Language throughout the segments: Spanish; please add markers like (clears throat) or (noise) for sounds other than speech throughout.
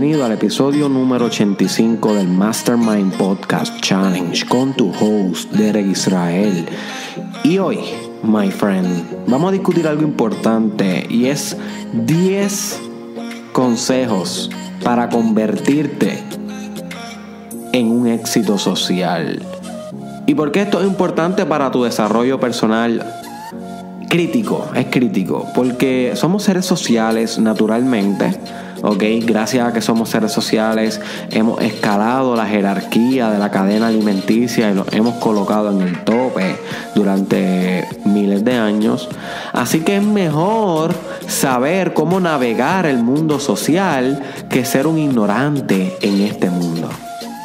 Bienvenido al episodio número 85 del Mastermind Podcast Challenge con tu host Derek Israel. Y hoy, my friend, vamos a discutir algo importante y es 10 consejos para convertirte en un éxito social. ¿Y por qué esto es importante para tu desarrollo personal? Crítico, es crítico, porque somos seres sociales naturalmente ¿ok? Gracias a que somos seres sociales, hemos escalado la jerarquía de la cadena alimenticia y nos hemos colocado en el tope durante miles de años. Así que es mejor saber cómo navegar el mundo social que ser un ignorante en este mundo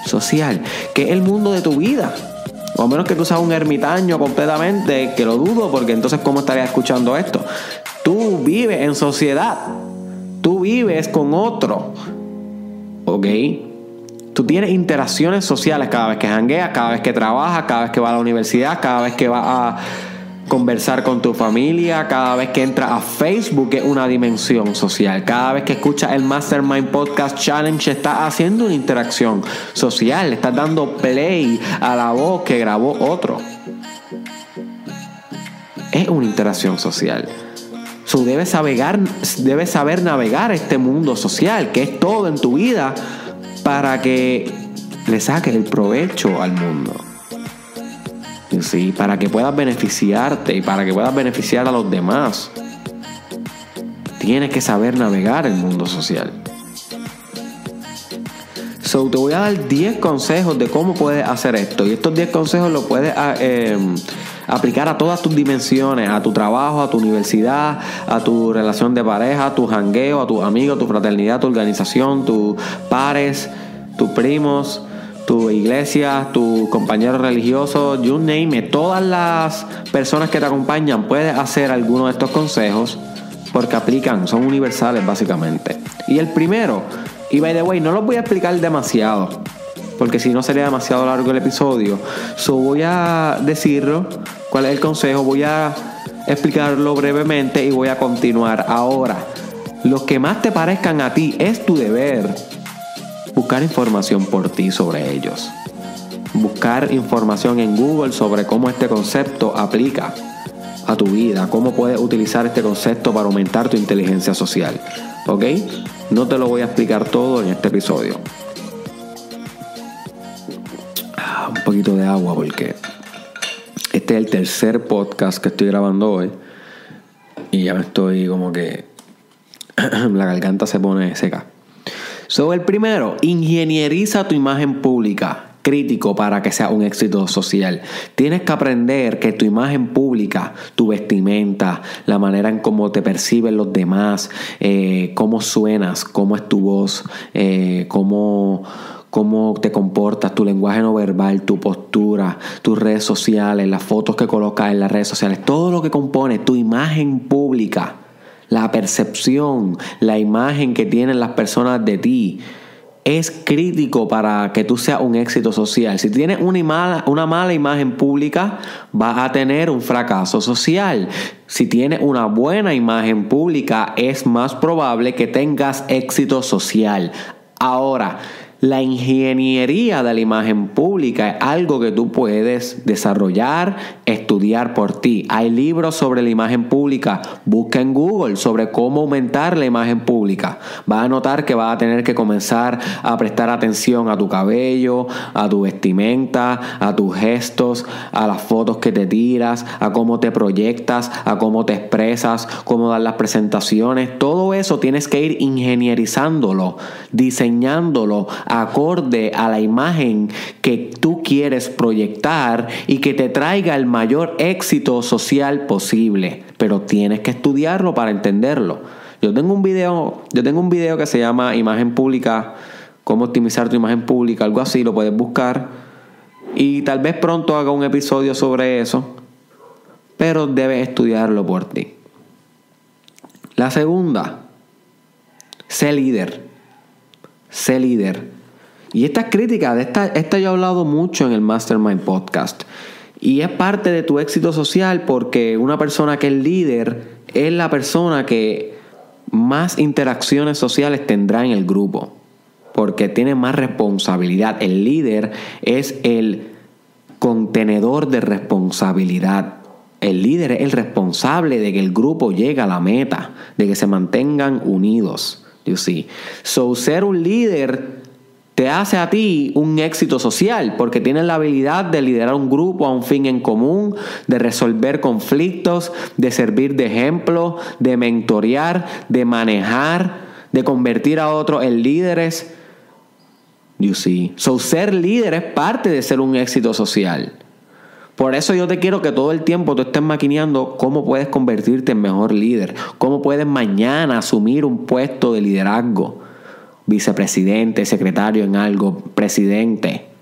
social, que es el mundo de tu vida. O a menos que tú seas un ermitaño completamente, que lo dudo, porque entonces ¿cómo estarías escuchando esto? Tú vives en sociedad. Tú vives con otro. ¿Ok? Tú tienes interacciones sociales cada vez que jangueas, cada vez que trabajas, cada vez que vas a la universidad, cada vez que vas a conversar con tu familia, cada vez que entras a Facebook es una dimensión social, cada vez que escuchas el Mastermind Podcast Challenge estás haciendo una interacción social, estás dando play a la voz que grabó otro. Es una interacción social debes, navegar, debes saber navegar este mundo social, que es todo en tu vida, para que le saques el provecho al mundo. ¿Sí? Para que puedas beneficiarte y para que puedas beneficiar a los demás. Tienes que saber navegar el mundo social. So, te voy a dar 10 consejos de cómo puedes hacer esto. Y estos 10 consejos los puedes ah, em, aplicar a todas tus dimensiones, a tu trabajo, a tu universidad, a tu relación de pareja, a tu jangueo, a tus amigos, tu fraternidad, tu organización, tus pares, tus primos, tu iglesia, tus compañeros religiosos, you name it, todas las personas que te acompañan puedes hacer alguno de estos consejos porque aplican, son universales básicamente. Y el primero, y by the way, no los voy a explicar demasiado, porque si no sería demasiado largo el episodio. So voy a decirlo, cuál es el consejo, voy a explicarlo brevemente y voy a continuar. Ahora, los que más te parezcan a ti es tu deber buscar información por ti sobre ellos. Buscar información en Google sobre cómo este concepto aplica a tu vida, cómo puedes utilizar este concepto para aumentar tu inteligencia social. ¿Ok? No te lo voy a explicar todo en este episodio. un poquito de agua porque este es el tercer podcast que estoy grabando hoy y ya me estoy como que (clears throat) la garganta se pone seca. Sobre el primero, ingenieriza tu imagen pública crítico para que sea un éxito social. Tienes que aprender que tu imagen pública, tu vestimenta, la manera en cómo te perciben los demás, eh, cómo suenas, cómo es tu voz, eh, cómo cómo te comportas, tu lenguaje no verbal, tu postura, tus redes sociales, las fotos que colocas en las redes sociales, todo lo que compone tu imagen pública, la percepción, la imagen que tienen las personas de ti, es crítico para que tú seas un éxito social. Si tienes una mala, una mala imagen pública, vas a tener un fracaso social. Si tienes una buena imagen pública, es más probable que tengas éxito social. Ahora, la ingeniería de la imagen pública es algo que tú puedes desarrollar, estudiar por ti. Hay libros sobre la imagen pública. Busca en Google sobre cómo aumentar la imagen pública. Vas a notar que vas a tener que comenzar a prestar atención a tu cabello, a tu vestimenta, a tus gestos, a las fotos que te tiras, a cómo te proyectas, a cómo te expresas, cómo dar las presentaciones. Todo eso tienes que ir ingenierizándolo, diseñándolo acorde a la imagen que tú quieres proyectar y que te traiga el mayor éxito social posible. Pero tienes que estudiarlo para entenderlo. Yo tengo un video, yo tengo un video que se llama Imagen Pública, cómo optimizar tu imagen pública, algo así, lo puedes buscar. Y tal vez pronto haga un episodio sobre eso, pero debes estudiarlo por ti. La segunda, sé líder. Sé líder. Y estas críticas, de esta, esta yo he hablado mucho en el Mastermind Podcast. Y es parte de tu éxito social porque una persona que es líder es la persona que más interacciones sociales tendrá en el grupo. Porque tiene más responsabilidad. El líder es el contenedor de responsabilidad. El líder es el responsable de que el grupo llegue a la meta, de que se mantengan unidos. You see. So, ser un líder te hace a ti un éxito social porque tienes la habilidad de liderar un grupo a un fin en común, de resolver conflictos, de servir de ejemplo, de mentorear, de manejar, de convertir a otros en líderes. You see. So, ser líder es parte de ser un éxito social. Por eso yo te quiero que todo el tiempo tú estés maquineando cómo puedes convertirte en mejor líder, cómo puedes mañana asumir un puesto de liderazgo vicepresidente, secretario en algo, presidente.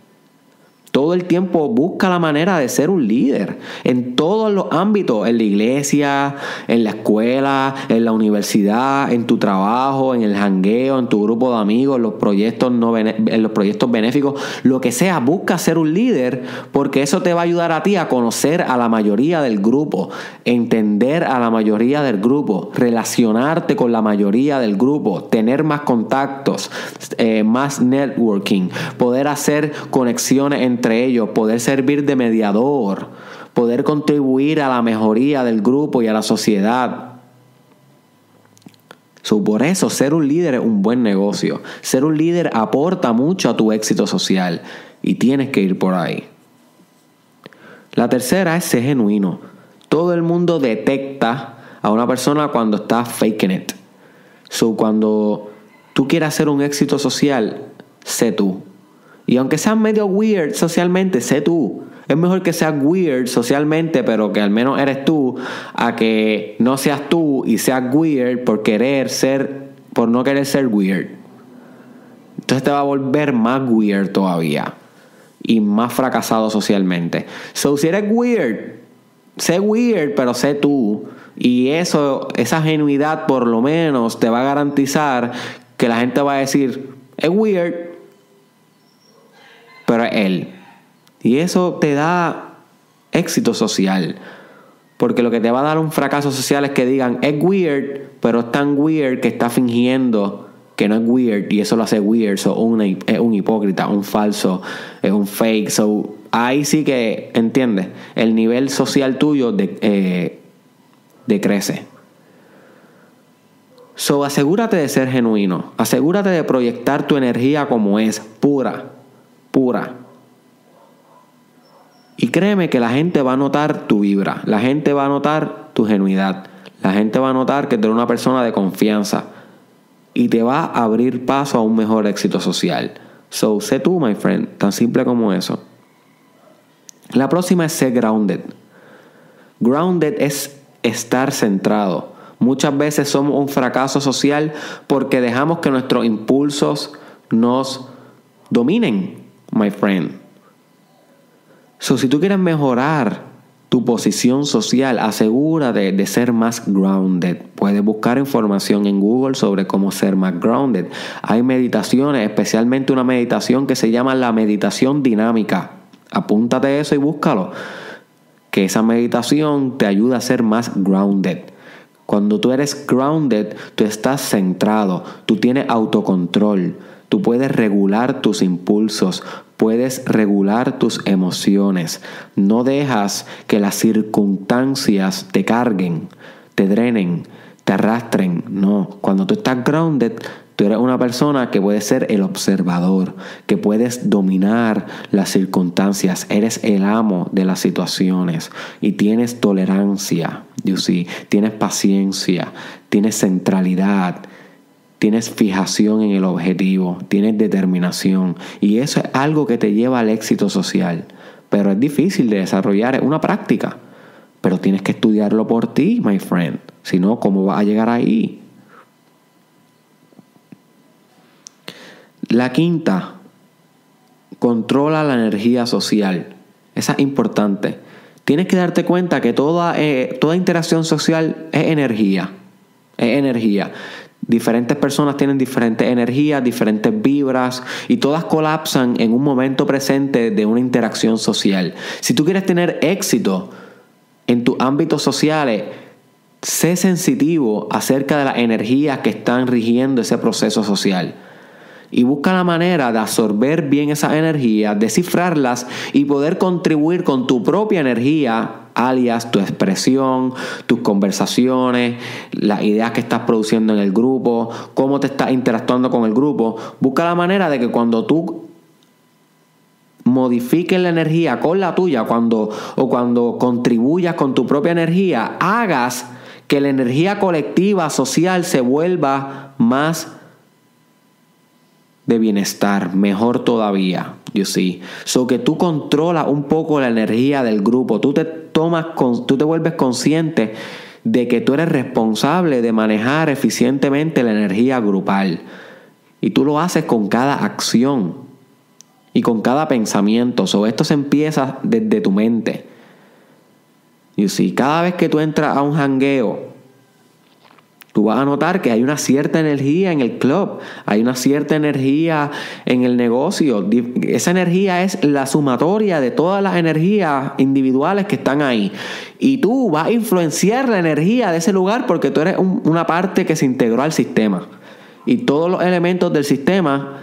Todo el tiempo busca la manera de ser un líder en todos los ámbitos, en la iglesia, en la escuela, en la universidad, en tu trabajo, en el jangueo, en tu grupo de amigos, en los proyectos, no en los proyectos benéficos, lo que sea, busca ser un líder porque eso te va a ayudar a ti a conocer a la mayoría del grupo, entender a la mayoría del grupo, relacionarte con la mayoría del grupo, tener más contactos, eh, más networking, poder hacer conexiones entre entre ellos, poder servir de mediador, poder contribuir a la mejoría del grupo y a la sociedad. por eso, ser un líder es un buen negocio. Ser un líder aporta mucho a tu éxito social y tienes que ir por ahí. La tercera es ser genuino. Todo el mundo detecta a una persona cuando está faking it. So, cuando tú quieras hacer un éxito social, sé tú. Y aunque seas medio weird socialmente, sé tú. Es mejor que seas weird socialmente, pero que al menos eres tú, a que no seas tú y seas weird por querer ser, por no querer ser weird. Entonces te va a volver más weird todavía y más fracasado socialmente. So si eres weird, sé weird, pero sé tú. Y eso, esa genuidad por lo menos te va a garantizar que la gente va a decir, es weird, pero es Él. Y eso te da éxito social. Porque lo que te va a dar un fracaso social es que digan, es weird, pero es tan weird que está fingiendo que no es weird y eso lo hace weird. So, es un hipócrita, un falso, es un fake. So, ahí sí que, ¿entiendes? El nivel social tuyo eh, decrece. So, asegúrate de ser genuino. Asegúrate de proyectar tu energía como es, pura pura. Y créeme que la gente va a notar tu vibra, la gente va a notar tu genuidad, la gente va a notar que tú eres una persona de confianza y te va a abrir paso a un mejor éxito social. So, sé tú, my friend, tan simple como eso. La próxima es ser grounded. Grounded es estar centrado. Muchas veces somos un fracaso social porque dejamos que nuestros impulsos nos dominen my friend. So, si tú quieres mejorar tu posición social, asegúrate de ser más grounded. Puedes buscar información en Google sobre cómo ser más grounded. Hay meditaciones, especialmente una meditación que se llama la meditación dinámica. Apúntate eso y búscalo. Que esa meditación te ayuda a ser más grounded. Cuando tú eres grounded, tú estás centrado, tú tienes autocontrol Tú puedes regular tus impulsos, puedes regular tus emociones. No dejas que las circunstancias te carguen, te drenen, te arrastren. No, cuando tú estás grounded, Tú eres una persona que puede ser el observador, que puedes dominar las circunstancias, eres el amo de las situaciones y tienes tolerancia, tienes paciencia, tienes centralidad, tienes fijación en el objetivo, tienes determinación y eso es algo que te lleva al éxito social. Pero es difícil de desarrollar, es una práctica. Pero tienes que estudiarlo por ti, my friend. Si no, ¿cómo vas a llegar ahí? La quinta, controla la energía social. Esa es importante. Tienes que darte cuenta que toda, eh, toda interacción social es energía. Es energía Diferentes personas tienen diferentes energías, diferentes vibras y todas colapsan en un momento presente de una interacción social. Si tú quieres tener éxito en tus ámbitos sociales, sé sensitivo acerca de las energías que están rigiendo ese proceso social y busca la manera de absorber bien esas energías, descifrarlas y poder contribuir con tu propia energía, alias tu expresión, tus conversaciones, las ideas que estás produciendo en el grupo, cómo te estás interactuando con el grupo. Busca la manera de que cuando tú modifiques la energía con la tuya cuando, o cuando contribuyas con tu propia energía, hagas que la energía colectiva, social, se vuelva más de bienestar, mejor todavía, you see. So que tú controlas un poco la energía del grupo, tú te tomas, tú te vuelves consciente de que tú eres responsable de manejar eficientemente la energía grupal. Y tú lo haces con cada acción y con cada pensamiento. So, esto se empieza desde tu mente. You see, cada vez que tú entras a un jangueo, Tú vas a notar que hay una cierta energía en el club, hay una cierta energía en el negocio. Esa energía es la sumatoria de todas las energías individuales que están ahí. Y tú vas a influenciar la energía de ese lugar porque tú eres una parte que se integró al sistema. Y todos los elementos del sistema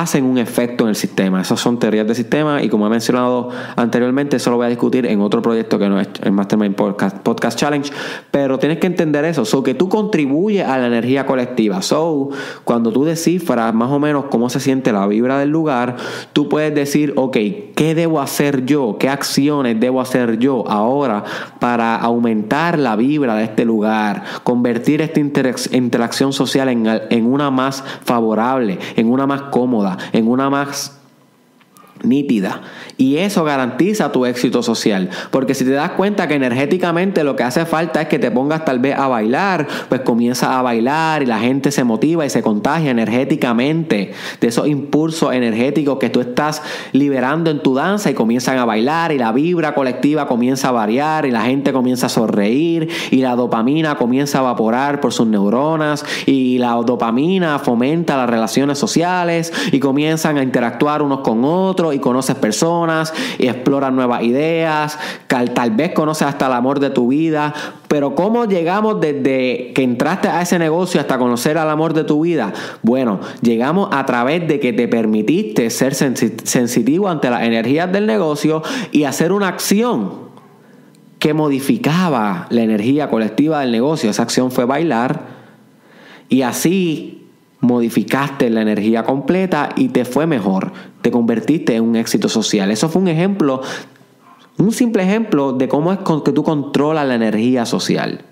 hacen un efecto en el sistema. Esas son teorías de sistema y como he mencionado anteriormente, eso lo voy a discutir en otro proyecto que no es el Mastermind Podcast, Challenge, pero tienes que entender eso, so que tú contribuyes a la energía colectiva. So, cuando tú descifras más o menos cómo se siente la vibra del lugar, tú puedes decir, ok, ¿qué debo hacer yo? ¿Qué acciones debo hacer yo ahora para aumentar la vibra de este lugar? Convertir esta interacción social en, en una más favorable, en una más cómoda en una más nítida. Y eso garantiza tu éxito social. Porque si te das cuenta que energéticamente lo que hace falta es que te pongas tal vez a bailar, pues comienza a bailar y la gente se motiva y se contagia energéticamente de esos impulsos energéticos que tú estás liberando en tu danza y comienzan a bailar y la vibra colectiva comienza a variar y la gente comienza a sonreír y la dopamina comienza a evaporar por sus neuronas y la dopamina fomenta las relaciones sociales y comienzan a interactuar unos con otros y conoces personas y exploras nuevas ideas, tal vez conoces hasta el amor de tu vida, pero ¿cómo llegamos desde que entraste a ese negocio hasta conocer al amor de tu vida? Bueno, llegamos a través de que te permitiste ser sensitivo ante las energías del negocio y hacer una acción que modificaba la energía colectiva del negocio. Esa acción fue bailar y así modificaste la energía completa y te fue mejor, te convertiste en un éxito social. Eso fue un ejemplo, un simple ejemplo de cómo es que tú controlas la energía social.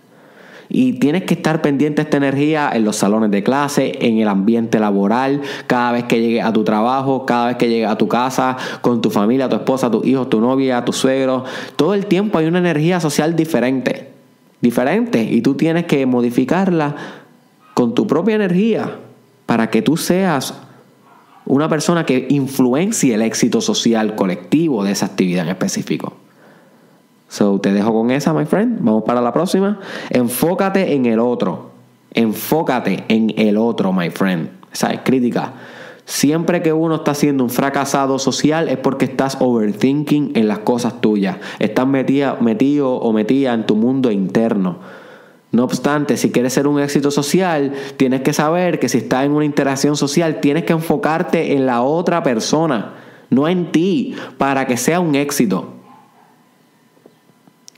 Y tienes que estar pendiente de esta energía en los salones de clase, en el ambiente laboral, cada vez que llegues a tu trabajo, cada vez que llegues a tu casa, con tu familia, tu esposa, tus hijos, tu novia, tu suegro. Todo el tiempo hay una energía social diferente. Diferente. Y tú tienes que modificarla con tu propia energía para que tú seas una persona que influencie el éxito social colectivo de esa actividad en específico. So, te dejo con esa, my friend. Vamos para la próxima. Enfócate en el otro. Enfócate en el otro, my friend. Esa es crítica. Siempre que uno está siendo un fracasado social es porque estás overthinking en las cosas tuyas. Estás metido, metido o metida en tu mundo interno. No obstante, si quieres ser un éxito social, tienes que saber que si estás en una interacción social, tienes que enfocarte en la otra persona, no en ti, para que sea un éxito.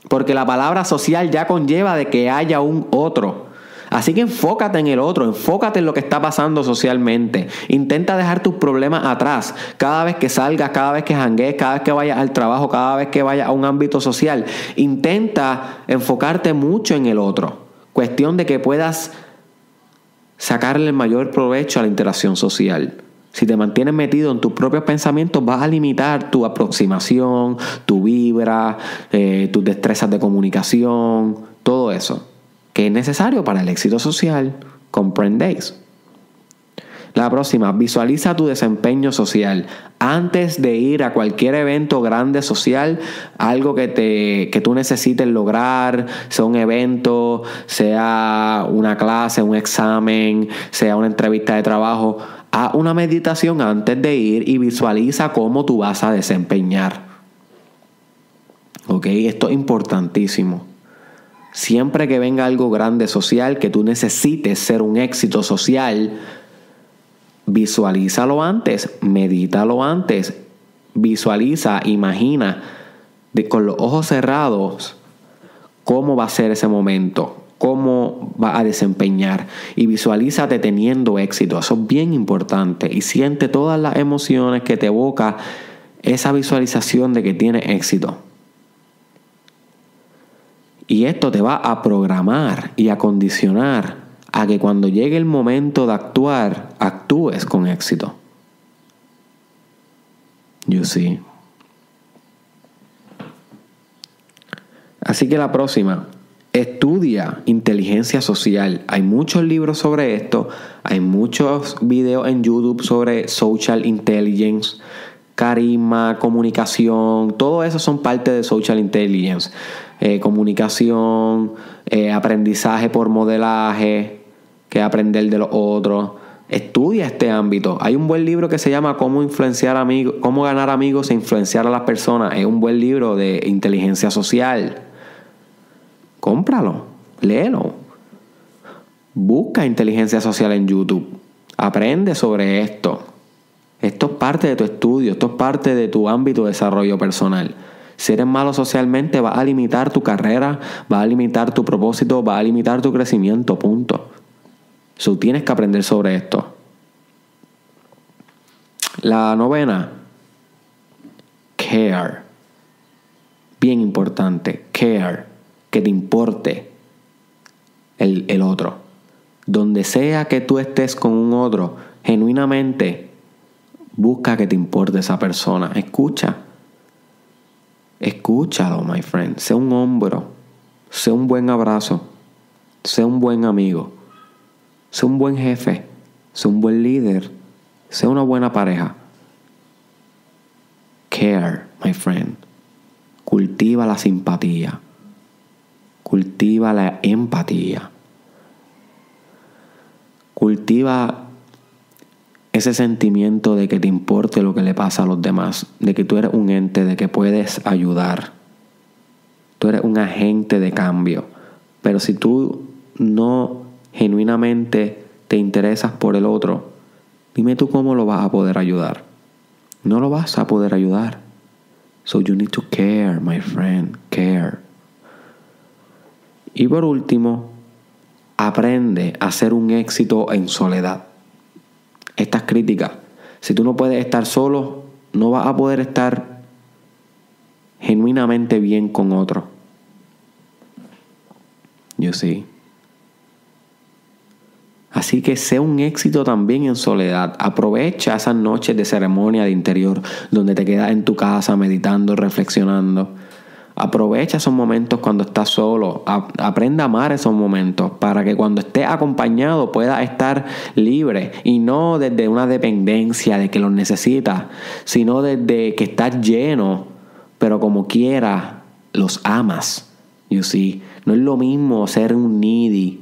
Porque la palabra social ya conlleva de que haya un otro. Así que enfócate en el otro, enfócate en lo que está pasando socialmente. Intenta dejar tus problemas atrás. Cada vez que salgas, cada vez que janguees, cada vez que vayas al trabajo, cada vez que vayas a un ámbito social, intenta enfocarte mucho en el otro. Cuestión de que puedas sacarle el mayor provecho a la interacción social. Si te mantienes metido en tus propios pensamientos, vas a limitar tu aproximación, tu vibra, eh, tus destrezas de comunicación, todo eso que es necesario para el éxito social. Comprendéis. La próxima, visualiza tu desempeño social. Antes de ir a cualquier evento grande social, algo que, te, que tú necesites lograr, sea un evento, sea una clase, un examen, sea una entrevista de trabajo, haz una meditación antes de ir y visualiza cómo tú vas a desempeñar. ¿Ok? Esto es importantísimo. Siempre que venga algo grande social, que tú necesites ser un éxito social, Visualízalo antes, medítalo antes, visualiza, imagina de, con los ojos cerrados cómo va a ser ese momento, cómo va a desempeñar y visualízate teniendo éxito. Eso es bien importante y siente todas las emociones que te evoca esa visualización de que tienes éxito. Y esto te va a programar y a condicionar a que cuando llegue el momento de actuar, actúes con éxito. You see. Así que la próxima, estudia inteligencia social. Hay muchos libros sobre esto, hay muchos videos en YouTube sobre social intelligence, carisma, comunicación, todo eso son parte de social intelligence. Eh, comunicación, eh, aprendizaje por modelaje, que aprender de los otros. Estudia este ámbito. Hay un buen libro que se llama Cómo influenciar cómo ganar amigos e influenciar a las personas. Es un buen libro de inteligencia social. Cómpralo, léelo. Busca inteligencia social en YouTube. Aprende sobre esto. Esto es parte de tu estudio, esto es parte de tu ámbito de desarrollo personal. Si eres malo socialmente, va a limitar tu carrera, va a limitar tu propósito, va a limitar tu crecimiento, punto. So, tienes que aprender sobre esto. La novena, care. Bien importante, care. Que te importe el, el otro. Donde sea que tú estés con un otro, genuinamente, busca que te importe esa persona. Escucha. Escúchalo, my friend. Sea un hombro. Sea un buen abrazo. Sea un buen amigo. Sé un buen jefe, sé un buen líder, sé una buena pareja. Care, my friend. Cultiva la simpatía. Cultiva la empatía. Cultiva ese sentimiento de que te importe lo que le pasa a los demás, de que tú eres un ente, de que puedes ayudar. Tú eres un agente de cambio. Pero si tú no genuinamente te interesas por el otro, dime tú cómo lo vas a poder ayudar. No lo vas a poder ayudar. So you need to care, my friend, care. Y por último, aprende a ser un éxito en soledad. Estas críticas, si tú no puedes estar solo, no vas a poder estar genuinamente bien con otro. You see. Así que sea un éxito también en soledad. Aprovecha esas noches de ceremonia de interior donde te quedas en tu casa meditando, reflexionando. Aprovecha esos momentos cuando estás solo. Aprenda a amar esos momentos para que cuando estés acompañado puedas estar libre y no desde una dependencia de que los necesitas, sino desde que estás lleno, pero como quieras los amas. You see, no es lo mismo ser un needy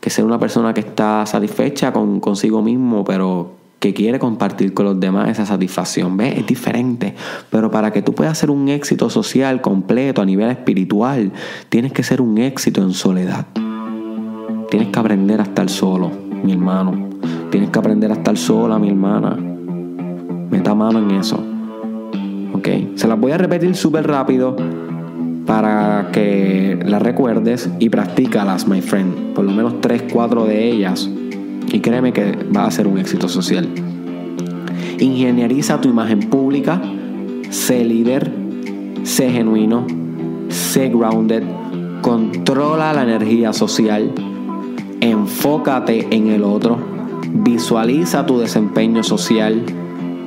que ser una persona que está satisfecha con consigo mismo, pero que quiere compartir con los demás esa satisfacción. ¿Ves? Es diferente. Pero para que tú puedas ser un éxito social completo a nivel espiritual, tienes que ser un éxito en soledad. Tienes que aprender a estar solo, mi hermano. Tienes que aprender a estar sola, mi hermana. Meta mano en eso. ¿Ok? Se las voy a repetir súper rápido para que las recuerdes y practícalas, my friend. Por lo menos 3, 4 de ellas. Y créeme que va a ser un éxito social. Ingenieriza tu imagen pública. Sé líder. Sé genuino. Sé grounded. Controla la energía social. Enfócate en el otro. Visualiza tu desempeño social.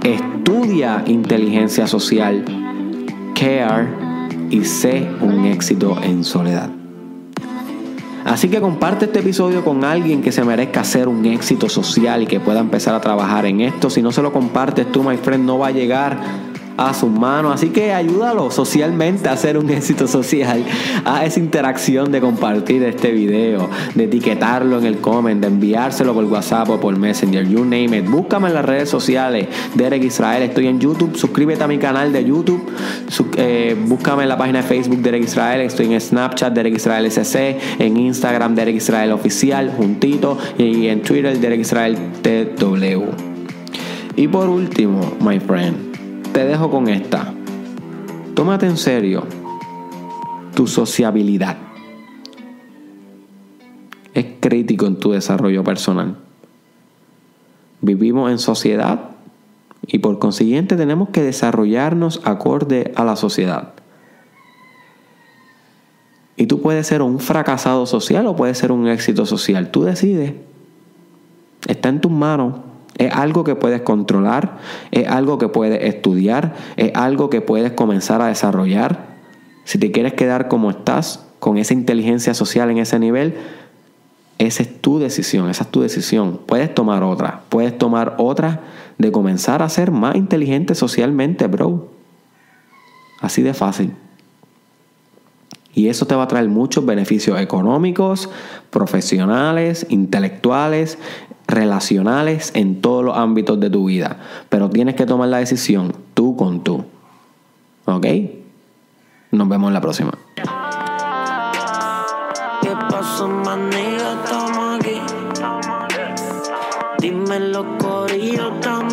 Estudia inteligencia social. Care y sé un éxito en soledad. Así que comparte este episodio con alguien que se merezca hacer un éxito social y que pueda empezar a trabajar en esto. Si no se lo compartes tú, my friend, no va a llegar a sus manos. Así que ayúdalo socialmente a hacer un éxito social. A esa interacción de compartir este video, de etiquetarlo en el comment, de enviárselo por WhatsApp o por Messenger, you name it. Búscame en las redes sociales, Derek Israel. Estoy en YouTube. Suscríbete a mi canal de YouTube. Eh, búscame en la página de Facebook Derek Israel. Estoy en Snapchat Derek Israel SC. En Instagram Derek Israel Oficial, juntito. Y en Twitter Derek Israel TW. Y por último, my friend te dejo con esta. Tómate en serio tu sociabilidad. Es crítico en tu desarrollo personal. Vivimos en sociedad y por consiguiente tenemos que desarrollarnos acorde a la sociedad. Y tú puedes ser un fracasado social o puedes ser un éxito social. Tú decides. Está en tus manos es algo que puedes controlar, es algo que puedes estudiar, es algo que puedes comenzar a desarrollar. Si te quieres quedar como estás, con esa inteligencia social en ese nivel, esa es tu decisión, esa es tu decisión. Puedes tomar otra, puedes tomar otra de comenzar a ser más inteligente socialmente, bro. Así de fácil. Y eso te va a traer muchos beneficios económicos, profesionales, intelectuales, relacionales en todos los ámbitos de tu vida. Pero tienes que tomar la decisión tú con tú. ¿Ok? Nos vemos en la próxima. ¿Qué pasó, Estamos aquí. Dime los aquí.